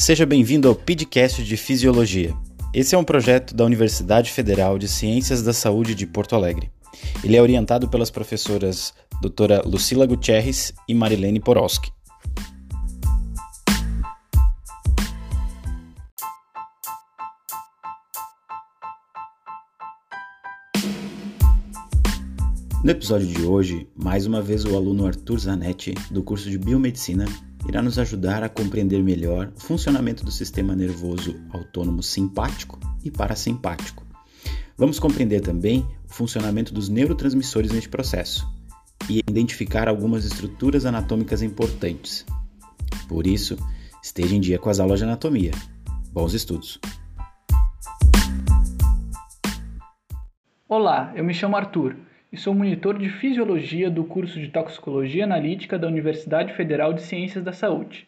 Seja bem-vindo ao podcast de Fisiologia. Esse é um projeto da Universidade Federal de Ciências da Saúde de Porto Alegre. Ele é orientado pelas professoras doutora Lucila Gutierrez e Marilene Porowski. No episódio de hoje, mais uma vez o aluno Arthur Zanetti, do curso de Biomedicina, irá nos ajudar a compreender melhor o funcionamento do sistema nervoso autônomo simpático e parasimpático. Vamos compreender também o funcionamento dos neurotransmissores neste processo e identificar algumas estruturas anatômicas importantes. Por isso, esteja em dia com as aulas de anatomia. Bons estudos! Olá, eu me chamo Arthur e sou monitor de fisiologia do curso de toxicologia analítica da Universidade Federal de Ciências da Saúde.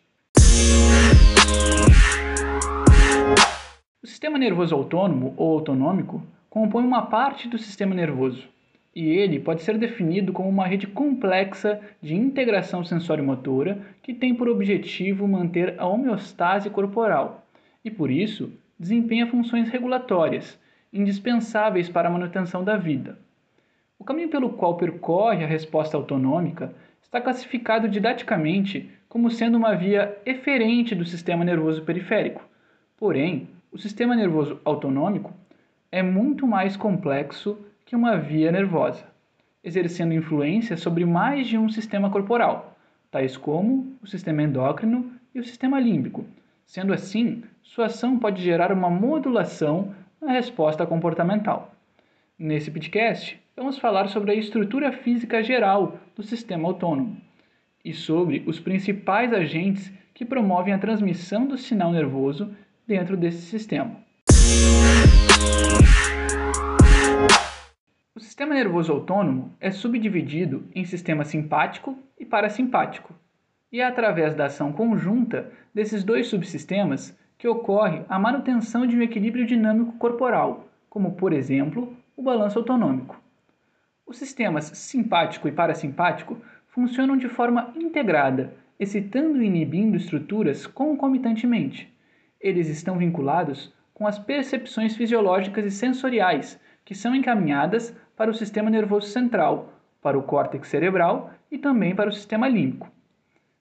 O sistema nervoso autônomo ou autonômico compõe uma parte do sistema nervoso, e ele pode ser definido como uma rede complexa de integração sensório-motora que tem por objetivo manter a homeostase corporal e, por isso, desempenha funções regulatórias, indispensáveis para a manutenção da vida. O caminho pelo qual percorre a resposta autonômica está classificado didaticamente como sendo uma via eferente do sistema nervoso periférico. Porém, o sistema nervoso autonômico é muito mais complexo que uma via nervosa, exercendo influência sobre mais de um sistema corporal, tais como o sistema endócrino e o sistema límbico. Sendo assim, sua ação pode gerar uma modulação na resposta comportamental. Nesse podcast, vamos falar sobre a estrutura física geral do sistema autônomo e sobre os principais agentes que promovem a transmissão do sinal nervoso dentro desse sistema. O sistema nervoso autônomo é subdividido em sistema simpático e parasimpático, e é através da ação conjunta desses dois subsistemas que ocorre a manutenção de um equilíbrio dinâmico corporal, como, por exemplo, o balanço autonômico. Os sistemas simpático e parasimpático funcionam de forma integrada, excitando e inibindo estruturas concomitantemente. Eles estão vinculados com as percepções fisiológicas e sensoriais, que são encaminhadas para o sistema nervoso central, para o córtex cerebral e também para o sistema límbico.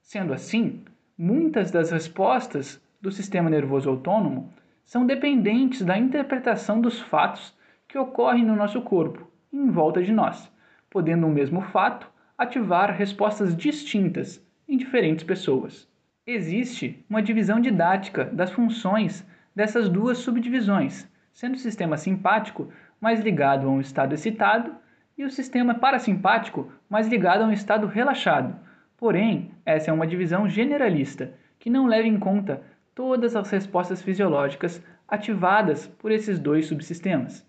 Sendo assim, muitas das respostas do sistema nervoso autônomo são dependentes da interpretação dos fatos que ocorrem no nosso corpo em volta de nós, podendo um mesmo fato ativar respostas distintas em diferentes pessoas. Existe uma divisão didática das funções dessas duas subdivisões, sendo o sistema simpático mais ligado a um estado excitado e o sistema parasimpático mais ligado a um estado relaxado. Porém, essa é uma divisão generalista que não leva em conta todas as respostas fisiológicas ativadas por esses dois subsistemas.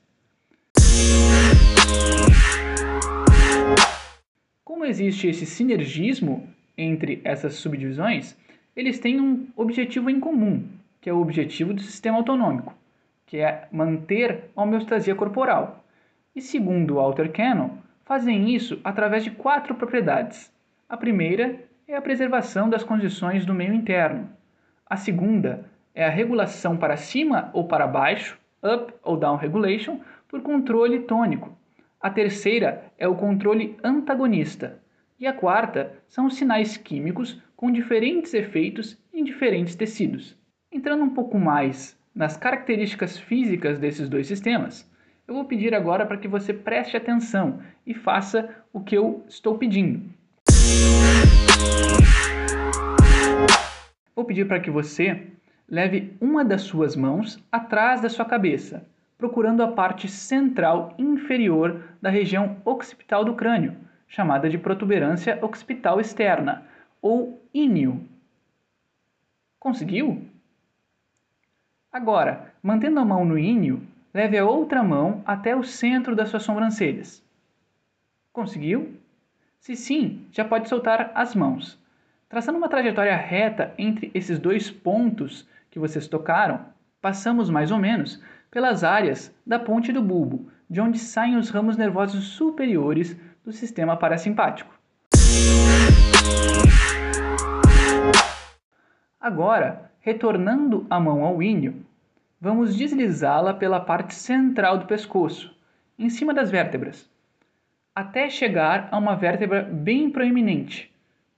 Como existe esse sinergismo entre essas subdivisões, eles têm um objetivo em comum, que é o objetivo do sistema autonômico, que é manter a homeostasia corporal. E segundo Walter Cannon, fazem isso através de quatro propriedades. A primeira é a preservação das condições do meio interno. A segunda é a regulação para cima ou para baixo, up ou down regulation, por controle tônico. A terceira é o controle antagonista. E a quarta são os sinais químicos com diferentes efeitos em diferentes tecidos. Entrando um pouco mais nas características físicas desses dois sistemas, eu vou pedir agora para que você preste atenção e faça o que eu estou pedindo. Vou pedir para que você leve uma das suas mãos atrás da sua cabeça procurando a parte central inferior da região occipital do crânio, chamada de protuberância occipital externa, ou íneo. Conseguiu? Agora, mantendo a mão no íneo, leve a outra mão até o centro das suas sobrancelhas. Conseguiu? Se sim, já pode soltar as mãos. Traçando uma trajetória reta entre esses dois pontos que vocês tocaram, passamos mais ou menos pelas áreas da ponte do bulbo, de onde saem os ramos nervosos superiores do sistema parasimpático. Agora, retornando a mão ao ínio, vamos deslizá-la pela parte central do pescoço, em cima das vértebras, até chegar a uma vértebra bem proeminente.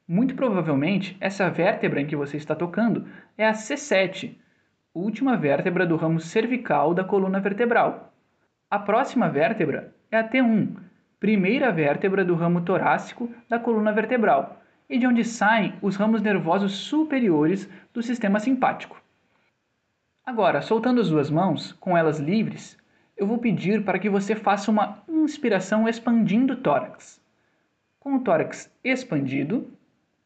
Muito provavelmente, essa vértebra em que você está tocando é a C7, última vértebra do ramo cervical da coluna vertebral. A próxima vértebra é a T1, primeira vértebra do ramo torácico da coluna vertebral, e de onde saem os ramos nervosos superiores do sistema simpático. Agora, soltando as duas mãos, com elas livres, eu vou pedir para que você faça uma inspiração expandindo o tórax. Com o tórax expandido,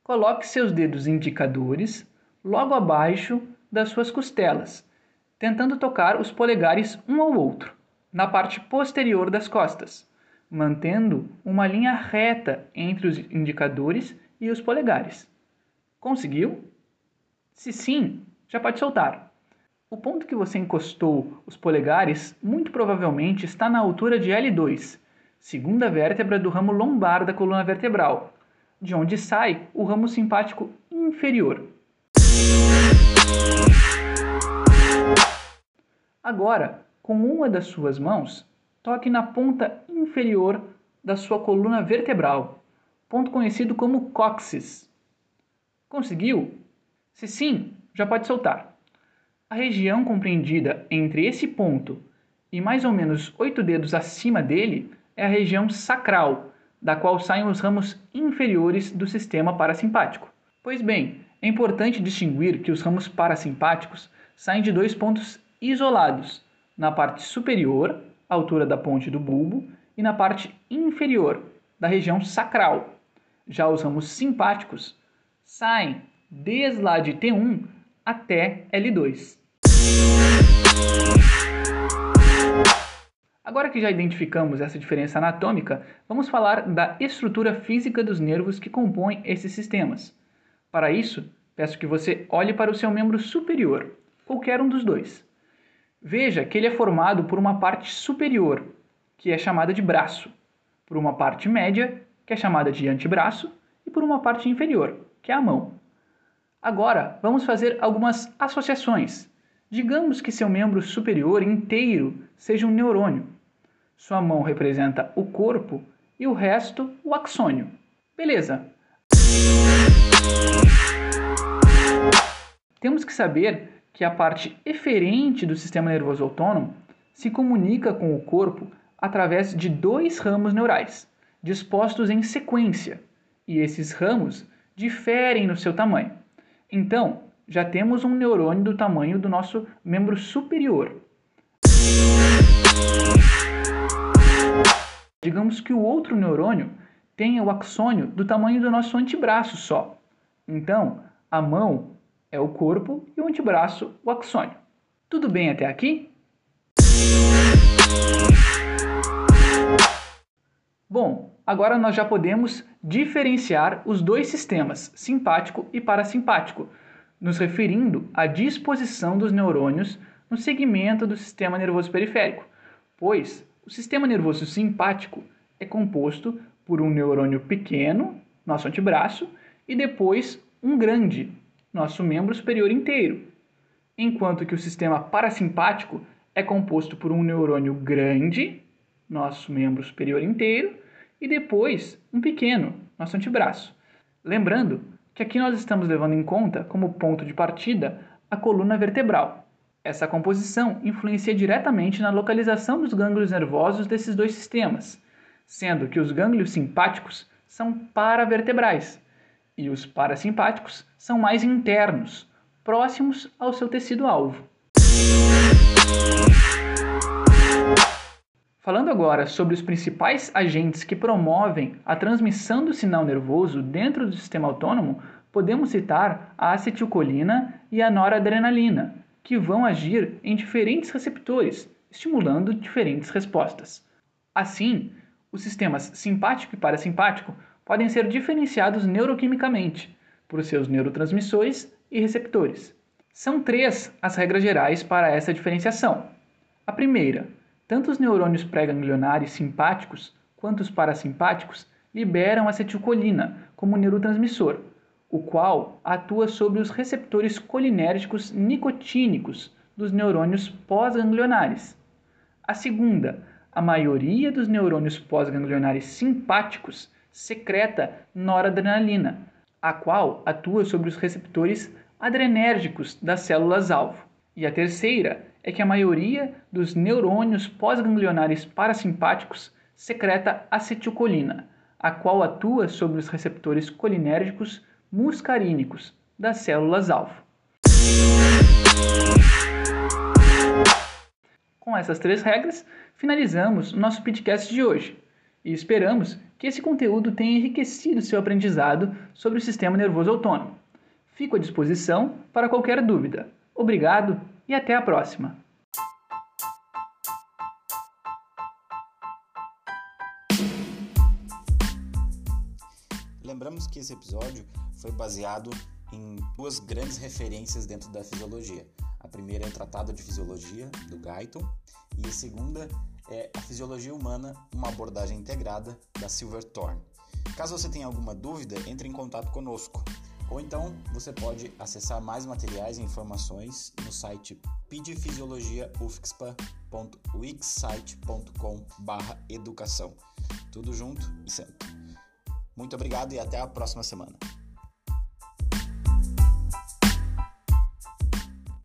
coloque seus dedos indicadores logo abaixo das suas costelas, tentando tocar os polegares um ao outro, na parte posterior das costas, mantendo uma linha reta entre os indicadores e os polegares. Conseguiu? Se sim, já pode soltar. O ponto que você encostou os polegares muito provavelmente está na altura de L2, segunda vértebra do ramo lombar da coluna vertebral, de onde sai o ramo simpático inferior. Agora, com uma das suas mãos, toque na ponta inferior da sua coluna vertebral, ponto conhecido como cóccix. Conseguiu? Se sim, já pode soltar. A região compreendida entre esse ponto e mais ou menos oito dedos acima dele é a região sacral, da qual saem os ramos inferiores do sistema parasimpático. Pois bem, é importante distinguir que os ramos parasimpáticos saem de dois pontos isolados, na parte superior, altura da ponte do bulbo, e na parte inferior, da região sacral. Já os ramos simpáticos saem desde lá de T1 até L2. Agora que já identificamos essa diferença anatômica, vamos falar da estrutura física dos nervos que compõem esses sistemas. Para isso, peço que você olhe para o seu membro superior, qualquer um dos dois. Veja que ele é formado por uma parte superior, que é chamada de braço, por uma parte média, que é chamada de antebraço, e por uma parte inferior, que é a mão. Agora, vamos fazer algumas associações Digamos que seu membro superior inteiro seja um neurônio. Sua mão representa o corpo e o resto o axônio. Beleza. Temos que saber que a parte eferente do sistema nervoso autônomo se comunica com o corpo através de dois ramos neurais, dispostos em sequência, e esses ramos diferem no seu tamanho. Então, já temos um neurônio do tamanho do nosso membro superior. Digamos que o outro neurônio tenha o axônio do tamanho do nosso antebraço só. Então, a mão é o corpo e o antebraço o axônio. Tudo bem até aqui? Bom, agora nós já podemos diferenciar os dois sistemas, simpático e parasimpático, nos referindo à disposição dos neurônios no segmento do sistema nervoso periférico, pois o sistema nervoso simpático é composto por um neurônio pequeno, nosso antebraço, e depois um grande, nosso membro superior inteiro, enquanto que o sistema parasimpático é composto por um neurônio grande, nosso membro superior inteiro, e depois um pequeno, nosso antebraço. Lembrando que aqui nós estamos levando em conta como ponto de partida a coluna vertebral. Essa composição influencia diretamente na localização dos gânglios nervosos desses dois sistemas, sendo que os gânglios simpáticos são paravertebrais e os parasimpáticos são mais internos, próximos ao seu tecido-alvo. Falando agora sobre os principais agentes que promovem a transmissão do sinal nervoso dentro do sistema autônomo, podemos citar a acetilcolina e a noradrenalina, que vão agir em diferentes receptores, estimulando diferentes respostas. Assim, os sistemas simpático e parasimpático podem ser diferenciados neuroquimicamente por seus neurotransmissores e receptores. São três as regras gerais para essa diferenciação. A primeira, tanto os neurônios pré-ganglionares simpáticos quanto os parasimpáticos liberam acetilcolina como neurotransmissor, o qual atua sobre os receptores colinérgicos nicotínicos dos neurônios pós-ganglionares. A segunda, a maioria dos neurônios pós-ganglionares simpáticos secreta noradrenalina, a qual atua sobre os receptores adrenérgicos das células-alvo. E a terceira é que a maioria dos neurônios pós-ganglionares parasimpáticos secreta acetilcolina, a qual atua sobre os receptores colinérgicos muscarínicos das células-alvo. Com essas três regras, finalizamos o nosso podcast de hoje e esperamos que esse conteúdo tenha enriquecido seu aprendizado sobre o sistema nervoso autônomo. Fico à disposição para qualquer dúvida. Obrigado e até a próxima! Lembramos que esse episódio foi baseado em duas grandes referências dentro da fisiologia. A primeira é o Tratado de Fisiologia, do Guyton, e a segunda é A Fisiologia Humana, uma abordagem integrada, da Silverthorne. Caso você tenha alguma dúvida, entre em contato conosco. Ou então você pode acessar mais materiais e informações no site pidefisiologiaufxpa.wixsite.com/educação. Tudo junto e sempre. Muito obrigado e até a próxima semana.